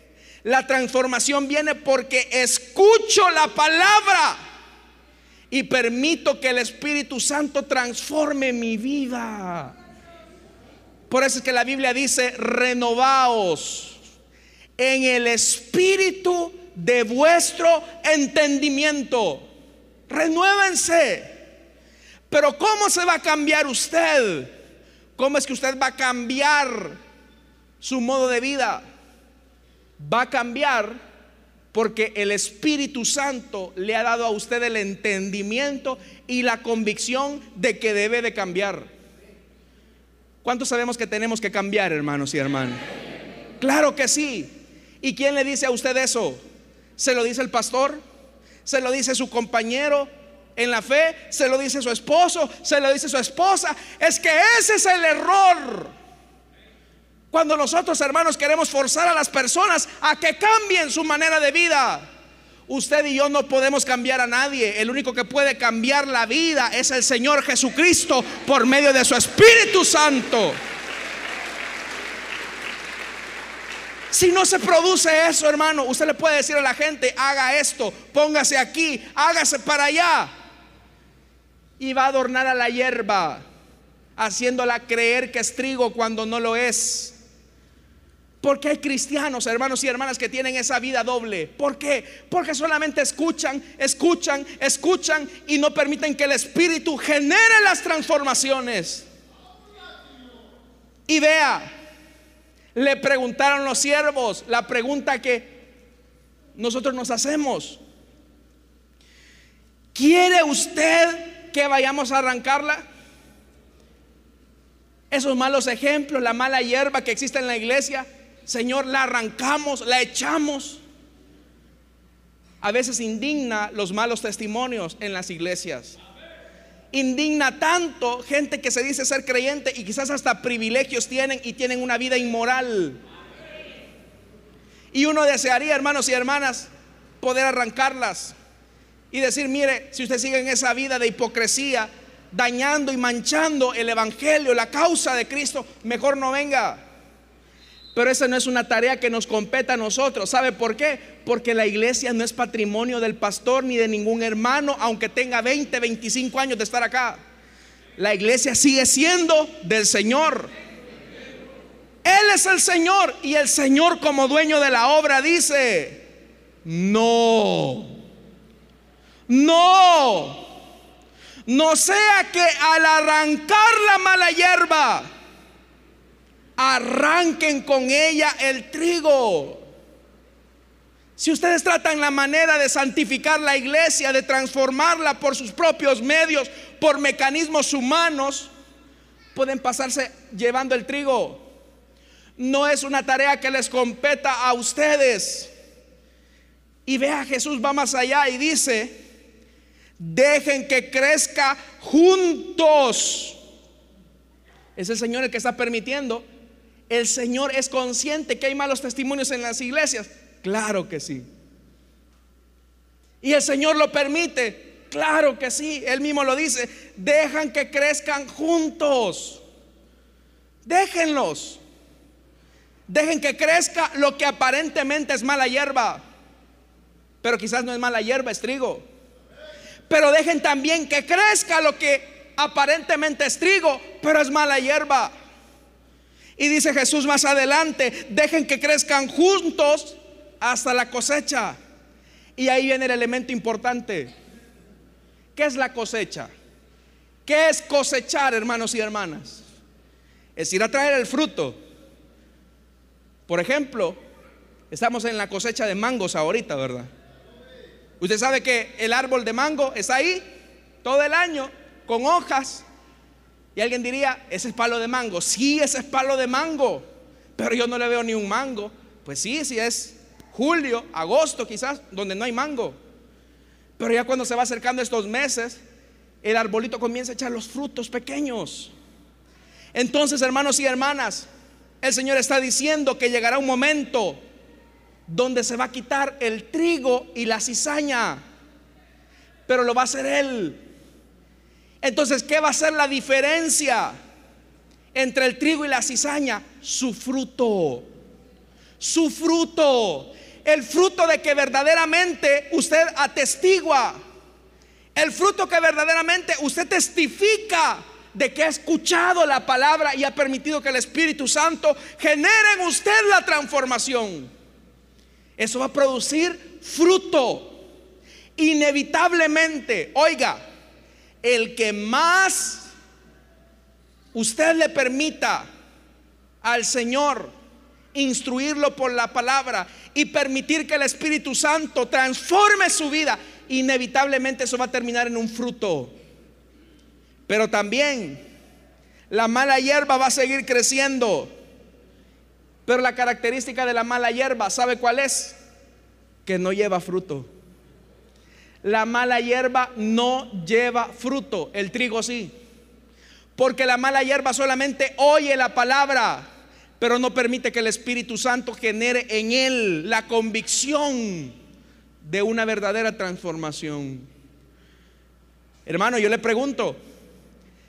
La transformación viene porque escucho la palabra y permito que el Espíritu Santo transforme mi vida. Por eso es que la Biblia dice, renovaos en el espíritu de vuestro entendimiento. Renuévense. Pero ¿cómo se va a cambiar usted? ¿Cómo es que usted va a cambiar su modo de vida? va a cambiar porque el Espíritu Santo le ha dado a usted el entendimiento y la convicción de que debe de cambiar. ¿Cuántos sabemos que tenemos que cambiar, hermanos y hermanas? Claro que sí. ¿Y quién le dice a usted eso? ¿Se lo dice el pastor? ¿Se lo dice su compañero en la fe? ¿Se lo dice su esposo? ¿Se lo dice su esposa? Es que ese es el error. Cuando nosotros, hermanos, queremos forzar a las personas a que cambien su manera de vida. Usted y yo no podemos cambiar a nadie. El único que puede cambiar la vida es el Señor Jesucristo por medio de su Espíritu Santo. Si no se produce eso, hermano, usted le puede decir a la gente, haga esto, póngase aquí, hágase para allá. Y va a adornar a la hierba, haciéndola creer que es trigo cuando no lo es. Porque hay cristianos, hermanos y hermanas, que tienen esa vida doble. ¿Por qué? Porque solamente escuchan, escuchan, escuchan y no permiten que el Espíritu genere las transformaciones. Y vea, le preguntaron los siervos la pregunta que nosotros nos hacemos. ¿Quiere usted que vayamos a arrancarla? Esos malos ejemplos, la mala hierba que existe en la iglesia, Señor, la arrancamos, la echamos. A veces indigna los malos testimonios en las iglesias. Indigna tanto gente que se dice ser creyente y quizás hasta privilegios tienen y tienen una vida inmoral. Y uno desearía, hermanos y hermanas, poder arrancarlas y decir, mire, si usted sigue en esa vida de hipocresía, dañando y manchando el Evangelio, la causa de Cristo, mejor no venga. Pero esa no es una tarea que nos competa a nosotros. ¿Sabe por qué? Porque la iglesia no es patrimonio del pastor ni de ningún hermano, aunque tenga 20, 25 años de estar acá. La iglesia sigue siendo del Señor. Él es el Señor y el Señor como dueño de la obra dice, no, no, no sea que al arrancar la mala hierba, arranquen con ella el trigo. Si ustedes tratan la manera de santificar la iglesia, de transformarla por sus propios medios, por mecanismos humanos, pueden pasarse llevando el trigo. No es una tarea que les competa a ustedes. Y vea, Jesús va más allá y dice, dejen que crezca juntos. Es el Señor el que está permitiendo ¿El Señor es consciente que hay malos testimonios en las iglesias? Claro que sí. ¿Y el Señor lo permite? Claro que sí. Él mismo lo dice. Dejan que crezcan juntos. Déjenlos. Dejen que crezca lo que aparentemente es mala hierba. Pero quizás no es mala hierba, es trigo. Pero dejen también que crezca lo que aparentemente es trigo, pero es mala hierba. Y dice Jesús más adelante, dejen que crezcan juntos hasta la cosecha. Y ahí viene el elemento importante. ¿Qué es la cosecha? ¿Qué es cosechar, hermanos y hermanas? Es ir a traer el fruto. Por ejemplo, estamos en la cosecha de mangos ahorita, ¿verdad? Usted sabe que el árbol de mango está ahí todo el año con hojas. Y alguien diría, ese es palo de mango. Sí, ese es palo de mango. Pero yo no le veo ni un mango. Pues sí, si es julio, agosto quizás, donde no hay mango. Pero ya cuando se va acercando estos meses, el arbolito comienza a echar los frutos pequeños. Entonces, hermanos y hermanas, el Señor está diciendo que llegará un momento donde se va a quitar el trigo y la cizaña, pero lo va a hacer Él. Entonces, ¿qué va a ser la diferencia entre el trigo y la cizaña? Su fruto. Su fruto. El fruto de que verdaderamente usted atestigua. El fruto que verdaderamente usted testifica de que ha escuchado la palabra y ha permitido que el Espíritu Santo genere en usted la transformación. Eso va a producir fruto. Inevitablemente, oiga, el que más usted le permita al Señor instruirlo por la palabra y permitir que el Espíritu Santo transforme su vida, inevitablemente eso va a terminar en un fruto. Pero también la mala hierba va a seguir creciendo. Pero la característica de la mala hierba, ¿sabe cuál es? Que no lleva fruto. La mala hierba no lleva fruto, el trigo sí. Porque la mala hierba solamente oye la palabra, pero no permite que el Espíritu Santo genere en él la convicción de una verdadera transformación. Hermano, yo le pregunto,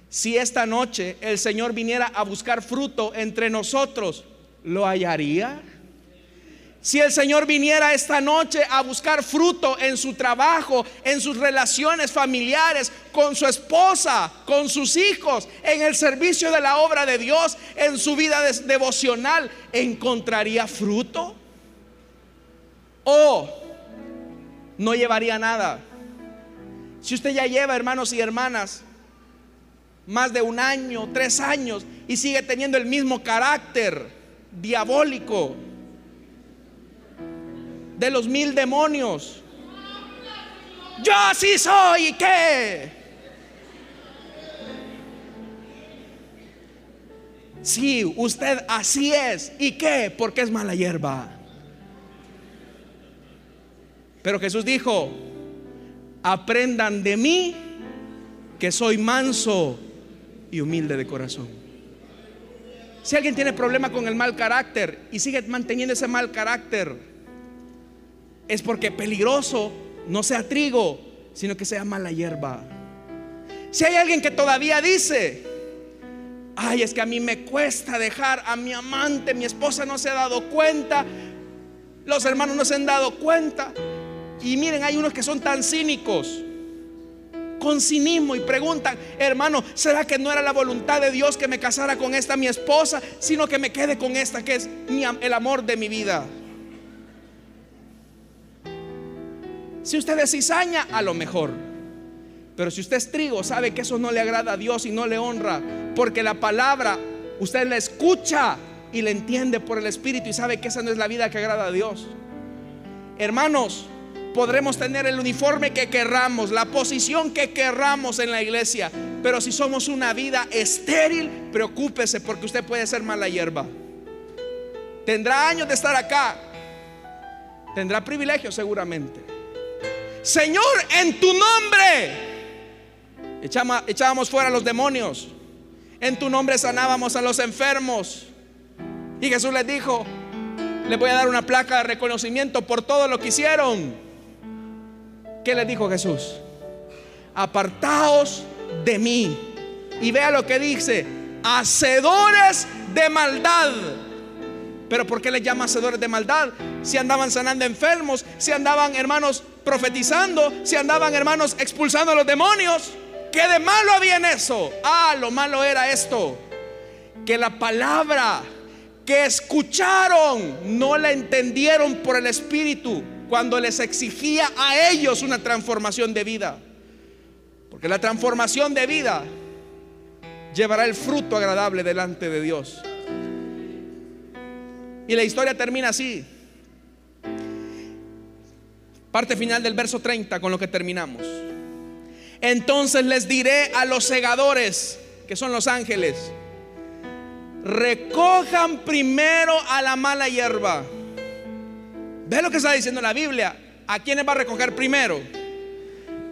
si esta noche el Señor viniera a buscar fruto entre nosotros, ¿lo hallaría? Si el Señor viniera esta noche a buscar fruto en su trabajo, en sus relaciones familiares, con su esposa, con sus hijos, en el servicio de la obra de Dios, en su vida devocional, ¿encontraría fruto? ¿O no llevaría nada? Si usted ya lleva, hermanos y hermanas, más de un año, tres años, y sigue teniendo el mismo carácter diabólico, de los mil demonios. Yo así soy, ¿y qué? Sí, usted así es, ¿y qué? Porque es mala hierba. Pero Jesús dijo, aprendan de mí que soy manso y humilde de corazón. Si alguien tiene problema con el mal carácter y sigue manteniendo ese mal carácter, es porque peligroso no sea trigo, sino que sea mala hierba. Si hay alguien que todavía dice, ay, es que a mí me cuesta dejar a mi amante, mi esposa no se ha dado cuenta, los hermanos no se han dado cuenta. Y miren, hay unos que son tan cínicos, con cinismo, y preguntan, hermano, ¿será que no era la voluntad de Dios que me casara con esta mi esposa, sino que me quede con esta que es el amor de mi vida? Si usted es cizaña, a lo mejor. Pero si usted es trigo, sabe que eso no le agrada a Dios y no le honra. Porque la palabra, usted la escucha y la entiende por el Espíritu y sabe que esa no es la vida que agrada a Dios. Hermanos, podremos tener el uniforme que querramos, la posición que querramos en la iglesia. Pero si somos una vida estéril, preocúpese porque usted puede ser mala hierba. Tendrá años de estar acá. Tendrá privilegios seguramente. Señor, en tu nombre echábamos fuera a los demonios. En tu nombre sanábamos a los enfermos. Y Jesús les dijo, les voy a dar una placa de reconocimiento por todo lo que hicieron. ¿Qué les dijo Jesús? Apartaos de mí. Y vea lo que dice, hacedores de maldad. Pero ¿por qué les llama hacedores de maldad? Si andaban sanando enfermos, si andaban hermanos profetizando, si andaban hermanos expulsando a los demonios. ¿Qué de malo había en eso? Ah, lo malo era esto. Que la palabra que escucharon no la entendieron por el Espíritu cuando les exigía a ellos una transformación de vida. Porque la transformación de vida llevará el fruto agradable delante de Dios. Y la historia termina así. Parte final del verso 30 con lo que terminamos. Entonces les diré a los segadores, que son los ángeles, recojan primero a la mala hierba. ¿Ve lo que está diciendo la Biblia? ¿A quiénes va a recoger primero?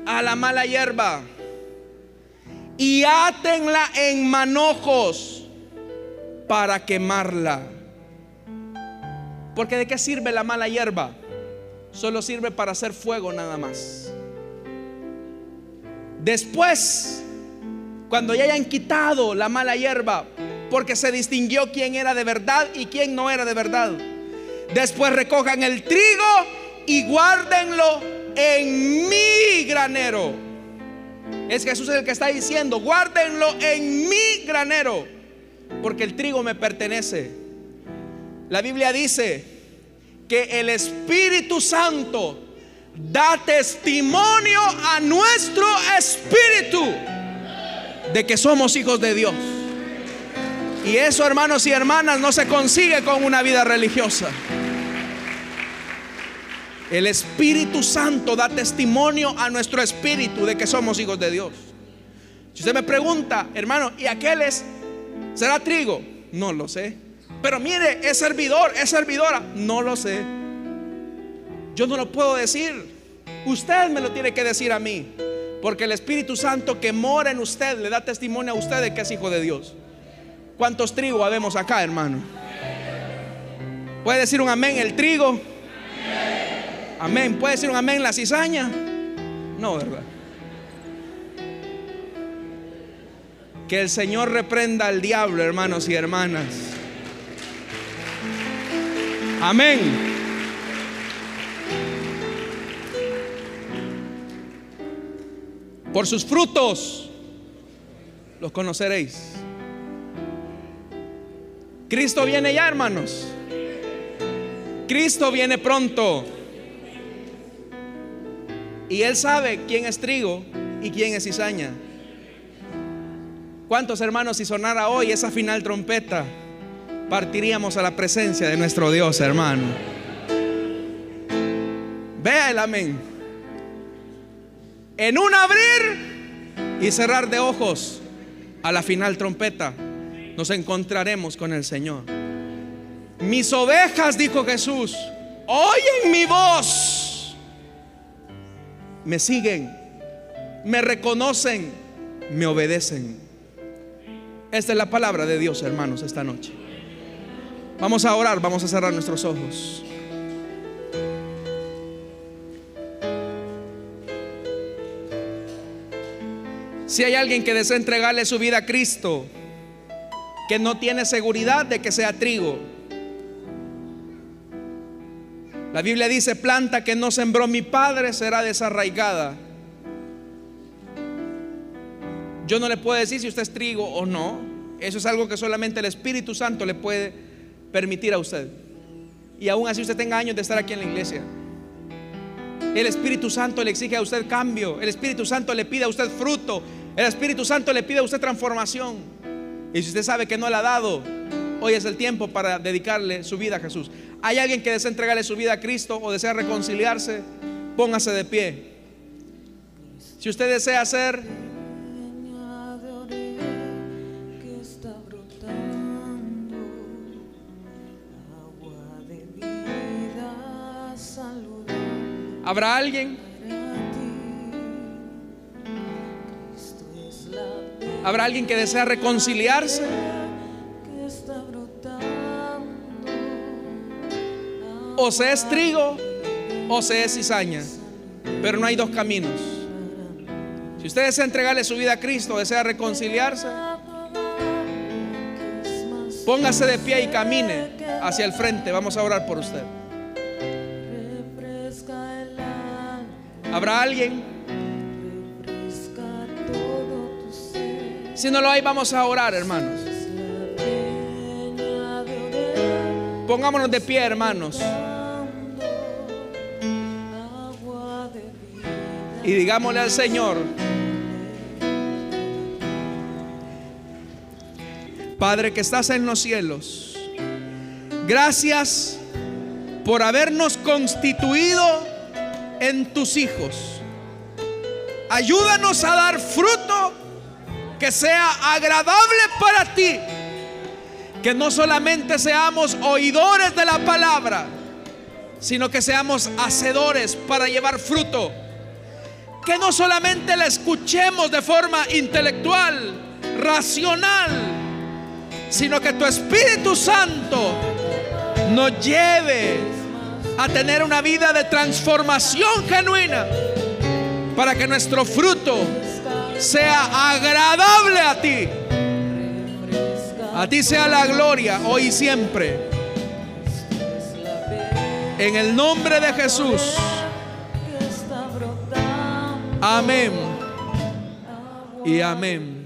A la mala hierba. Y átenla en manojos para quemarla. Porque de qué sirve la mala hierba? Solo sirve para hacer fuego nada más. Después, cuando ya hayan quitado la mala hierba, porque se distinguió quién era de verdad y quién no era de verdad. Después recojan el trigo y guárdenlo en mi granero. Es Jesús el que está diciendo, guárdenlo en mi granero, porque el trigo me pertenece. La Biblia dice que el Espíritu Santo da testimonio a nuestro espíritu de que somos hijos de Dios. Y eso, hermanos y hermanas, no se consigue con una vida religiosa. El Espíritu Santo da testimonio a nuestro espíritu de que somos hijos de Dios. Si usted me pregunta, hermano, ¿y aquel es? ¿Será trigo? No lo sé. Pero mire, es servidor, es servidora. No lo sé. Yo no lo puedo decir. Usted me lo tiene que decir a mí. Porque el Espíritu Santo que mora en usted le da testimonio a usted de que es hijo de Dios. ¿Cuántos trigos habemos acá, hermano? ¿Puede decir un amén el trigo? Amén. ¿Puede decir un amén la cizaña? No, ¿verdad? Que el Señor reprenda al diablo, hermanos y hermanas. Amén. Por sus frutos los conoceréis. Cristo viene ya, hermanos. Cristo viene pronto. Y Él sabe quién es trigo y quién es cizaña. ¿Cuántos hermanos si sonara hoy esa final trompeta? Partiríamos a la presencia de nuestro Dios, hermano. Vea el amén. En un abrir y cerrar de ojos a la final trompeta nos encontraremos con el Señor. Mis ovejas, dijo Jesús, oyen mi voz, me siguen, me reconocen, me obedecen. Esta es la palabra de Dios, hermanos, esta noche. Vamos a orar, vamos a cerrar nuestros ojos. Si hay alguien que desea entregarle su vida a Cristo, que no tiene seguridad de que sea trigo. La Biblia dice, planta que no sembró mi padre será desarraigada. Yo no le puedo decir si usted es trigo o no. Eso es algo que solamente el Espíritu Santo le puede permitir a usted. Y aún así usted tenga años de estar aquí en la iglesia. El Espíritu Santo le exige a usted cambio. El Espíritu Santo le pide a usted fruto. El Espíritu Santo le pide a usted transformación. Y si usted sabe que no le ha dado, hoy es el tiempo para dedicarle su vida a Jesús. ¿Hay alguien que desea entregarle su vida a Cristo o desea reconciliarse? Póngase de pie. Si usted desea hacer ¿Habrá alguien? ¿Habrá alguien que desea reconciliarse? O se es trigo o se es cizaña. Pero no hay dos caminos. Si usted desea entregarle su vida a Cristo, desea reconciliarse, Póngase de pie y camine hacia el frente. Vamos a orar por usted. ¿Habrá alguien? Si no lo hay, vamos a orar, hermanos. Pongámonos de pie, hermanos. Y digámosle al Señor, Padre que estás en los cielos, gracias por habernos constituido en tus hijos. Ayúdanos a dar fruto que sea agradable para ti. Que no solamente seamos oidores de la palabra, sino que seamos hacedores para llevar fruto que no solamente la escuchemos de forma intelectual, racional, sino que tu Espíritu Santo nos lleve a tener una vida de transformación genuina para que nuestro fruto sea agradable a ti. A ti sea la gloria hoy y siempre. En el nombre de Jesús. Amén. Y amén.